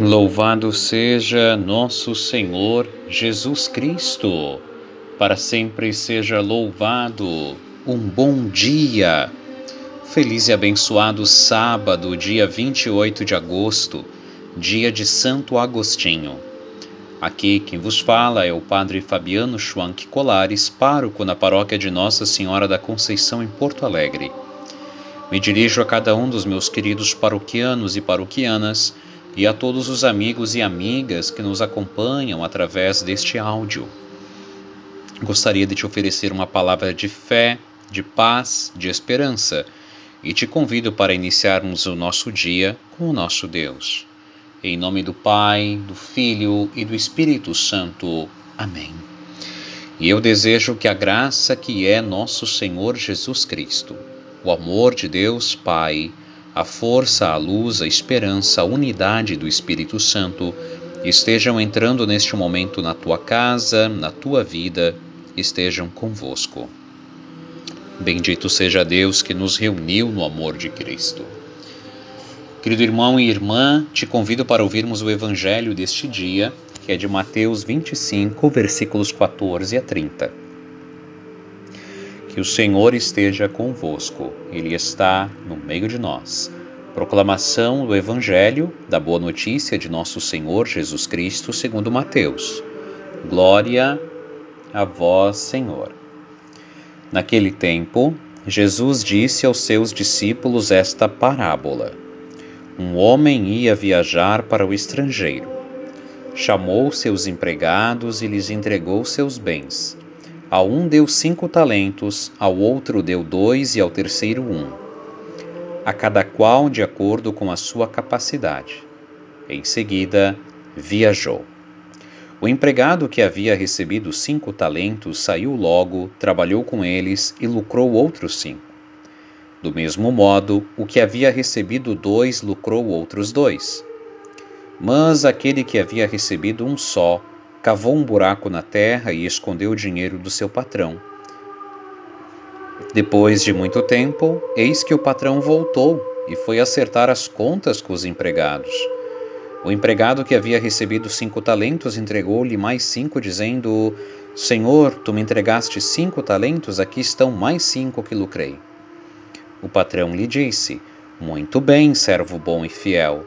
Louvado seja nosso Senhor Jesus Cristo, para sempre seja louvado. Um bom dia. Feliz e abençoado sábado, dia 28 de agosto, dia de Santo Agostinho. Aqui quem vos fala é o Padre Fabiano Schwank Colares, pároco na paróquia de Nossa Senhora da Conceição em Porto Alegre. Me dirijo a cada um dos meus queridos paroquianos e paroquianas e a todos os amigos e amigas que nos acompanham através deste áudio. Gostaria de te oferecer uma palavra de fé, de paz, de esperança e te convido para iniciarmos o nosso dia com o nosso Deus. Em nome do Pai, do Filho e do Espírito Santo. Amém. E eu desejo que a graça que é nosso Senhor Jesus Cristo, o amor de Deus Pai, a força, a luz, a esperança, a unidade do Espírito Santo estejam entrando neste momento na tua casa, na tua vida, estejam convosco. Bendito seja Deus que nos reuniu no amor de Cristo. Querido irmão e irmã, te convido para ouvirmos o evangelho deste dia, que é de Mateus 25, versículos 14 a 30. Que o Senhor esteja convosco, Ele está no meio de nós. Proclamação do Evangelho da Boa Notícia de Nosso Senhor Jesus Cristo, segundo Mateus. Glória a vós, Senhor. Naquele tempo, Jesus disse aos seus discípulos esta parábola: Um homem ia viajar para o estrangeiro. Chamou seus empregados e lhes entregou seus bens. A um deu cinco talentos, ao outro deu dois e ao terceiro um. A cada qual de acordo com a sua capacidade. Em seguida, viajou. O empregado que havia recebido cinco talentos saiu logo, trabalhou com eles e lucrou outros cinco. Do mesmo modo, o que havia recebido dois lucrou outros dois. Mas aquele que havia recebido um só cavou um buraco na terra e escondeu o dinheiro do seu patrão. Depois de muito tempo, eis que o patrão voltou e foi acertar as contas com os empregados. O empregado que havia recebido cinco talentos entregou-lhe mais cinco, dizendo: Senhor, tu me entregaste cinco talentos, aqui estão mais cinco que lucrei. O patrão lhe disse: Muito bem, servo bom e fiel.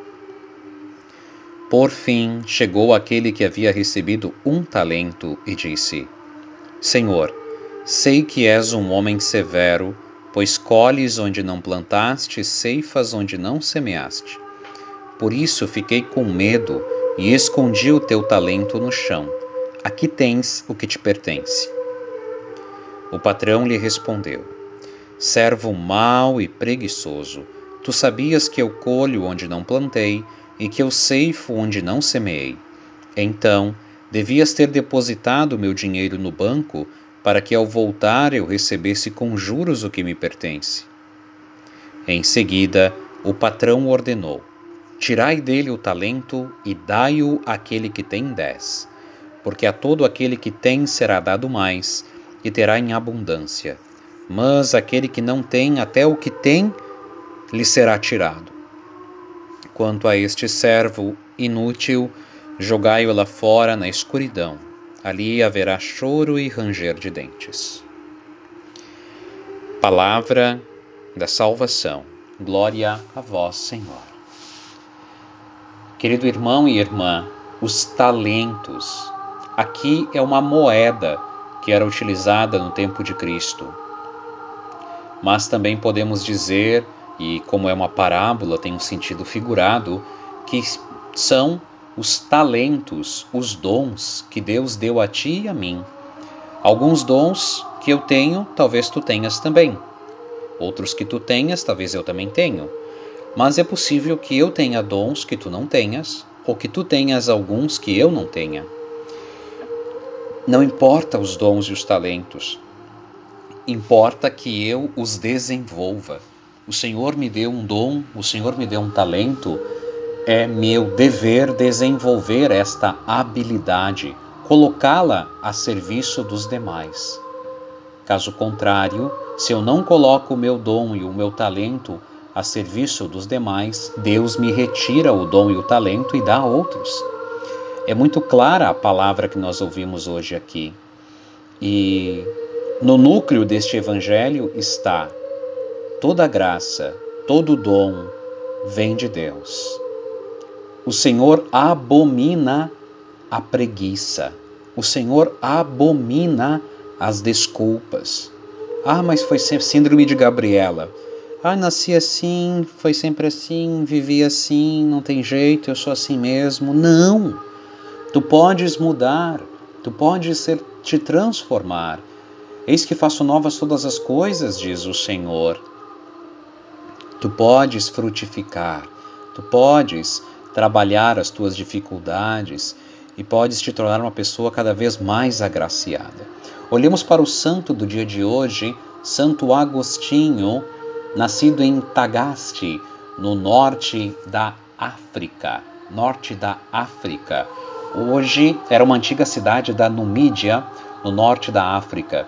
Por fim, chegou aquele que havia recebido um talento e disse: Senhor, sei que és um homem severo, pois colhes onde não plantaste, ceifas onde não semeaste. Por isso fiquei com medo e escondi o teu talento no chão. Aqui tens o que te pertence. O patrão lhe respondeu: Servo mau e preguiçoso, tu sabias que eu colho onde não plantei e que eu ceifo onde não semeei. Então, devias ter depositado meu dinheiro no banco, para que ao voltar eu recebesse com juros o que me pertence. Em seguida, o patrão ordenou: Tirai dele o talento e dai-o àquele que tem dez. Porque a todo aquele que tem será dado mais, e terá em abundância. Mas aquele que não tem, até o que tem, lhe será tirado. Quanto a este servo inútil, jogai-o lá fora na escuridão. Ali haverá choro e ranger de dentes. Palavra da salvação. Glória a vós, Senhor. Querido irmão e irmã, os talentos. Aqui é uma moeda que era utilizada no tempo de Cristo. Mas também podemos dizer e como é uma parábola, tem um sentido figurado, que são os talentos, os dons que Deus deu a ti e a mim. Alguns dons que eu tenho, talvez tu tenhas também. Outros que tu tenhas, talvez eu também tenho. Mas é possível que eu tenha dons que tu não tenhas, ou que tu tenhas alguns que eu não tenha. Não importa os dons e os talentos, importa que eu os desenvolva. O Senhor me deu um dom, o Senhor me deu um talento, é meu dever desenvolver esta habilidade, colocá-la a serviço dos demais. Caso contrário, se eu não coloco o meu dom e o meu talento a serviço dos demais, Deus me retira o dom e o talento e dá a outros. É muito clara a palavra que nós ouvimos hoje aqui. E no núcleo deste evangelho está toda graça, todo dom vem de Deus. O Senhor abomina a preguiça. O Senhor abomina as desculpas. Ah, mas foi síndrome de Gabriela. Ah, nasci assim, foi sempre assim, vivi assim, não tem jeito, eu sou assim mesmo. Não! Tu podes mudar, tu podes ser, te transformar. Eis que faço novas todas as coisas, diz o Senhor. Tu podes frutificar, tu podes trabalhar as tuas dificuldades e podes te tornar uma pessoa cada vez mais agraciada. Olhemos para o santo do dia de hoje, Santo Agostinho nascido em Tagaste, no norte da África. Norte da África. Hoje era uma antiga cidade da Numídia, no norte da África.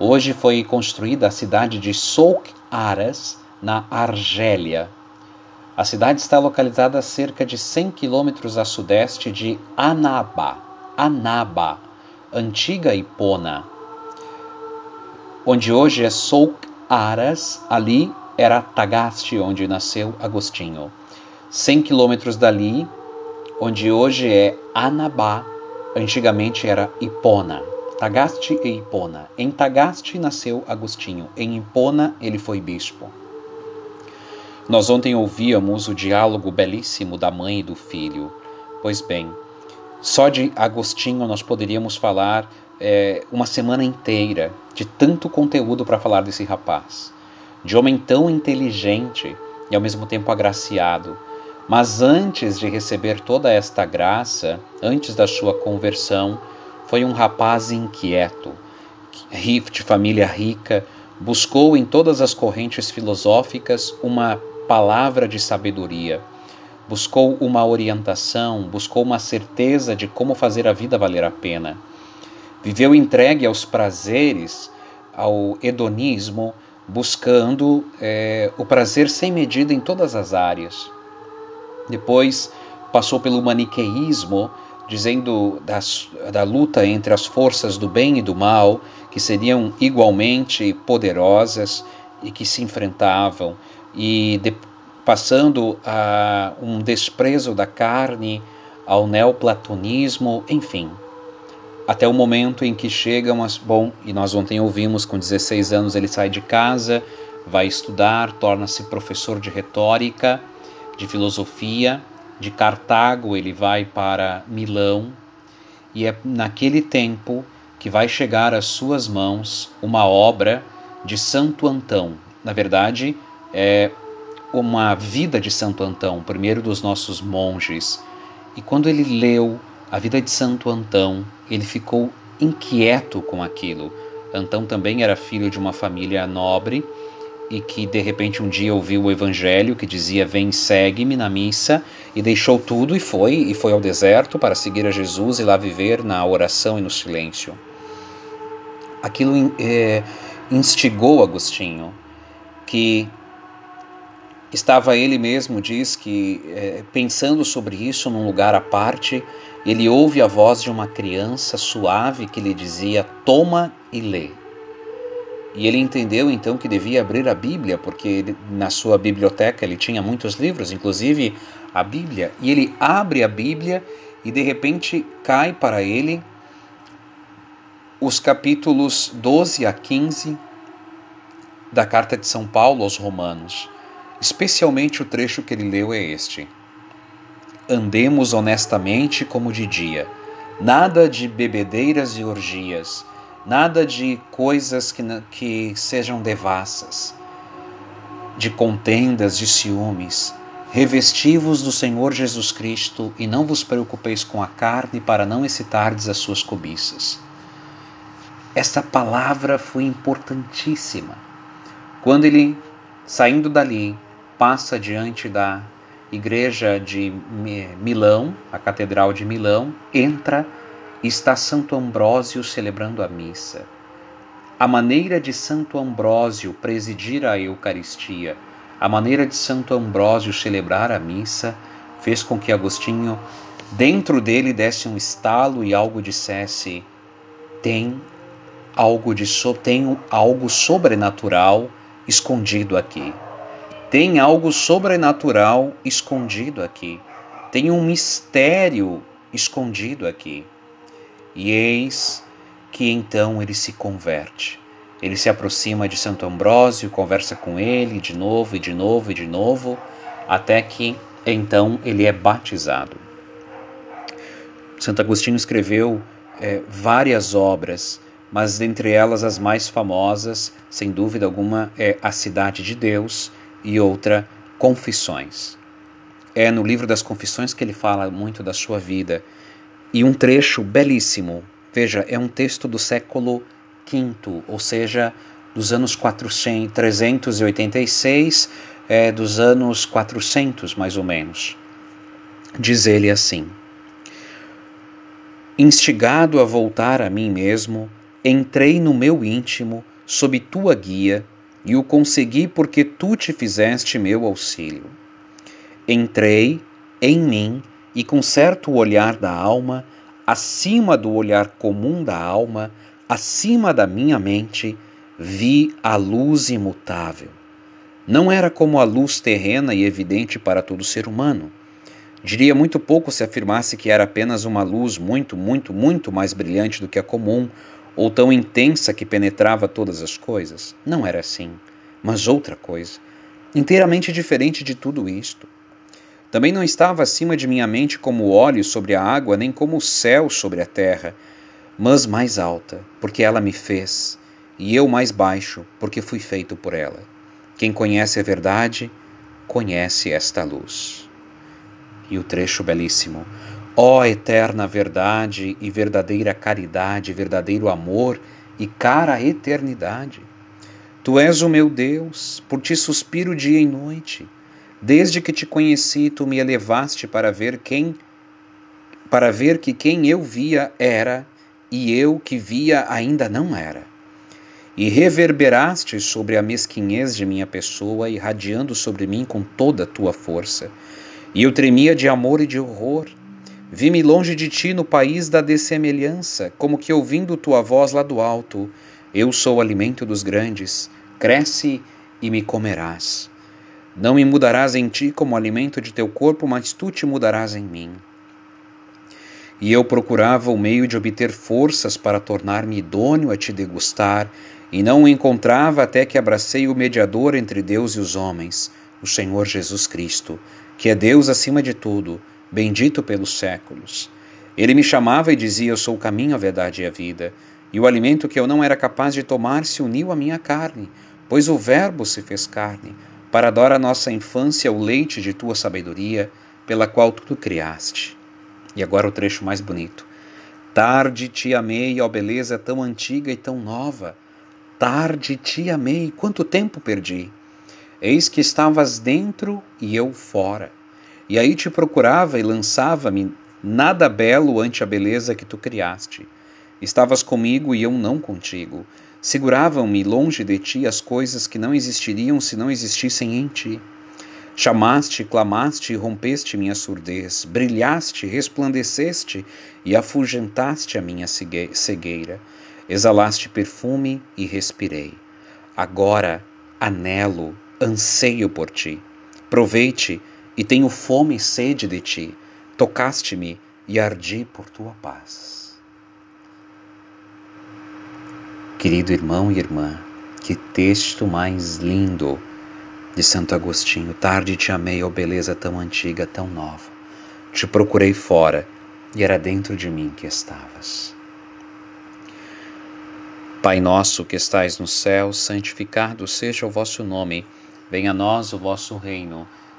Hoje foi construída a cidade de Souk Aras, na Argélia. A cidade está localizada a cerca de 100 quilômetros a sudeste de Anaba, Anaba, antiga Ipona, onde hoje é Souk Aras, ali era Tagaste, onde nasceu Agostinho. 100 quilômetros dali, onde hoje é Anabá, antigamente era Hipona. Tagaste e Hipona. Em Tagaste nasceu Agostinho, em Hipona ele foi bispo. Nós ontem ouvíamos o diálogo belíssimo da mãe e do filho. Pois bem, só de Agostinho nós poderíamos falar é, uma semana inteira de tanto conteúdo para falar desse rapaz, de homem tão inteligente e ao mesmo tempo agraciado. Mas antes de receber toda esta graça, antes da sua conversão, foi um rapaz inquieto, de família rica, buscou em todas as correntes filosóficas uma palavra de sabedoria, buscou uma orientação, buscou uma certeza de como fazer a vida valer a pena. Viveu entregue aos prazeres, ao hedonismo, buscando é, o prazer sem medida em todas as áreas. Depois passou pelo maniqueísmo, dizendo das, da luta entre as forças do bem e do mal, que seriam igualmente poderosas e que se enfrentavam, e de, passando a um desprezo da carne, ao neoplatonismo, enfim até o momento em que chegam as. Bom, e nós ontem ouvimos, com 16 anos ele sai de casa, vai estudar, torna-se professor de retórica, de filosofia. De Cartago ele vai para Milão, e é naquele tempo que vai chegar às suas mãos uma obra de Santo Antão. Na verdade, é uma vida de Santo Antão, o primeiro dos nossos monges. E quando ele leu a vida de Santo Antão, ele ficou inquieto com aquilo. Antão também era filho de uma família nobre e que de repente um dia ouviu o evangelho que dizia vem segue-me na missa e deixou tudo e foi e foi ao deserto para seguir a Jesus e lá viver na oração e no silêncio. Aquilo é, instigou Agostinho que Estava ele mesmo, diz que, é, pensando sobre isso num lugar à parte, ele ouve a voz de uma criança suave que lhe dizia: Toma e lê. E ele entendeu então que devia abrir a Bíblia, porque ele, na sua biblioteca ele tinha muitos livros, inclusive a Bíblia. E ele abre a Bíblia e de repente cai para ele os capítulos 12 a 15 da carta de São Paulo aos Romanos. Especialmente o trecho que ele leu é este: Andemos honestamente como de dia, nada de bebedeiras e orgias, nada de coisas que, que sejam devassas, de contendas, de ciúmes. Revesti-vos do Senhor Jesus Cristo e não vos preocupeis com a carne para não excitardes as suas cobiças. Esta palavra foi importantíssima. Quando ele, saindo dali, passa diante da igreja de Milão, a Catedral de Milão, entra e está Santo Ambrósio celebrando a missa. A maneira de Santo Ambrósio presidir a Eucaristia a maneira de Santo Ambrósio celebrar a missa fez com que Agostinho, dentro dele, desse um estalo e algo dissesse: tem algo de so, tem algo sobrenatural escondido aqui. Tem algo sobrenatural escondido aqui. Tem um mistério escondido aqui. E eis que então ele se converte. Ele se aproxima de Santo Ambrósio, conversa com ele de novo e de novo e de novo, até que então ele é batizado. Santo Agostinho escreveu é, várias obras, mas dentre elas as mais famosas, sem dúvida alguma, é A Cidade de Deus e outra, Confissões. É no livro das Confissões que ele fala muito da sua vida. E um trecho belíssimo, veja, é um texto do século V, ou seja, dos anos 400, 386, é, dos anos 400 mais ou menos. Diz ele assim: Instigado a voltar a mim mesmo, entrei no meu íntimo sob tua guia e o consegui porque tu te fizeste meu auxílio. Entrei em mim e com certo olhar da alma, acima do olhar comum da alma, acima da minha mente, vi a luz imutável. Não era como a luz terrena e evidente para todo ser humano. Diria muito pouco se afirmasse que era apenas uma luz muito, muito, muito mais brilhante do que a comum, ou tão intensa que penetrava todas as coisas. Não era assim, mas outra coisa, inteiramente diferente de tudo isto. Também não estava acima de minha mente como o óleo sobre a água, nem como o céu sobre a terra, mas mais alta, porque ela me fez, e eu mais baixo, porque fui feito por ela. Quem conhece a verdade, conhece esta luz. E o trecho belíssimo. Ó eterna verdade e verdadeira caridade, verdadeiro amor e cara eternidade. Tu és o meu Deus, por ti suspiro dia e noite. Desde que te conheci, tu me elevaste para ver quem para ver que quem eu via era e eu que via ainda não era. E reverberaste sobre a mesquinhez de minha pessoa, irradiando sobre mim com toda a tua força. E eu tremia de amor e de horror. Vi-me longe de ti no país da dessemelhança, como que ouvindo tua voz lá do alto: Eu sou o alimento dos grandes, cresce e me comerás. Não me mudarás em ti como alimento de teu corpo, mas tu te mudarás em mim e eu procurava o meio de obter forças para tornar-me idôneo a te degustar, e não o encontrava até que abracei o mediador entre Deus e os homens, o Senhor Jesus Cristo, que é Deus acima de tudo, bendito pelos séculos. Ele me chamava e dizia: Eu sou o caminho, a verdade e a vida. E o alimento que eu não era capaz de tomar se uniu à minha carne, pois o Verbo se fez carne, para dar à nossa infância o leite de tua sabedoria, pela qual tudo criaste. E agora o trecho mais bonito. Tarde te amei, ó beleza tão antiga e tão nova. Tarde te amei, quanto tempo perdi. Eis que estavas dentro e eu fora. E aí te procurava e lançava-me nada belo ante a beleza que tu criaste. Estavas comigo e eu não contigo. Seguravam-me longe de ti as coisas que não existiriam se não existissem em ti. Chamaste, clamaste e rompeste minha surdez, brilhaste, resplandeceste e afugentaste a minha cegueira. Exalaste perfume e respirei. Agora anelo, anseio por ti. Provei-te e tenho fome e sede de ti. Tocaste-me e ardi por tua paz. Querido irmão e irmã, que texto mais lindo! de Santo Agostinho, tarde te amei, ó oh beleza tão antiga, tão nova. Te procurei fora e era dentro de mim que estavas. Pai nosso que estais no céu, santificado seja o vosso nome. Venha a nós o vosso reino.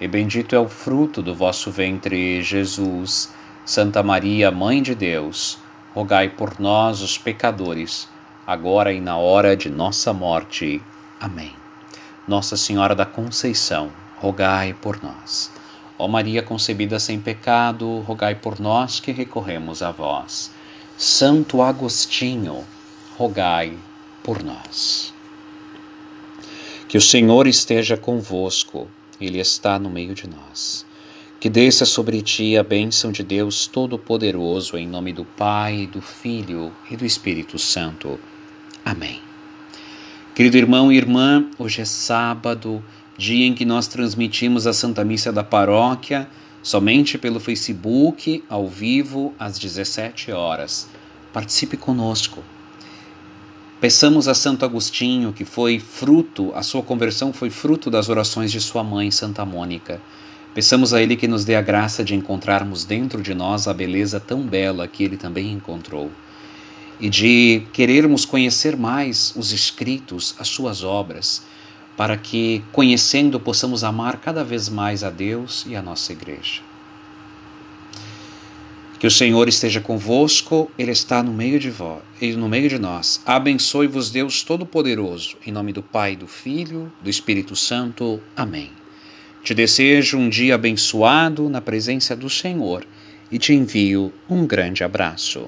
e bendito é o fruto do vosso ventre, Jesus. Santa Maria, Mãe de Deus, rogai por nós, os pecadores, agora e na hora de nossa morte. Amém. Nossa Senhora da Conceição, rogai por nós. Ó Maria concebida sem pecado, rogai por nós que recorremos a vós. Santo Agostinho, rogai por nós. Que o Senhor esteja convosco ele está no meio de nós. Que desça sobre ti a bênção de Deus Todo-Poderoso, em nome do Pai, do Filho e do Espírito Santo. Amém. Querido irmão e irmã, hoje é sábado, dia em que nós transmitimos a Santa Missa da Paróquia somente pelo Facebook, ao vivo, às 17 horas. Participe conosco. Peçamos a Santo Agostinho, que foi fruto, a sua conversão foi fruto das orações de sua mãe, Santa Mônica. Peçamos a Ele que nos dê a graça de encontrarmos dentro de nós a beleza tão bela que Ele também encontrou. E de querermos conhecer mais os escritos, as suas obras, para que, conhecendo, possamos amar cada vez mais a Deus e a nossa Igreja. Que o Senhor esteja convosco, Ele está no meio de vós, no meio de nós. Abençoe-vos Deus Todo-Poderoso, em nome do Pai, do Filho, do Espírito Santo. Amém. Te desejo um dia abençoado na presença do Senhor e te envio um grande abraço.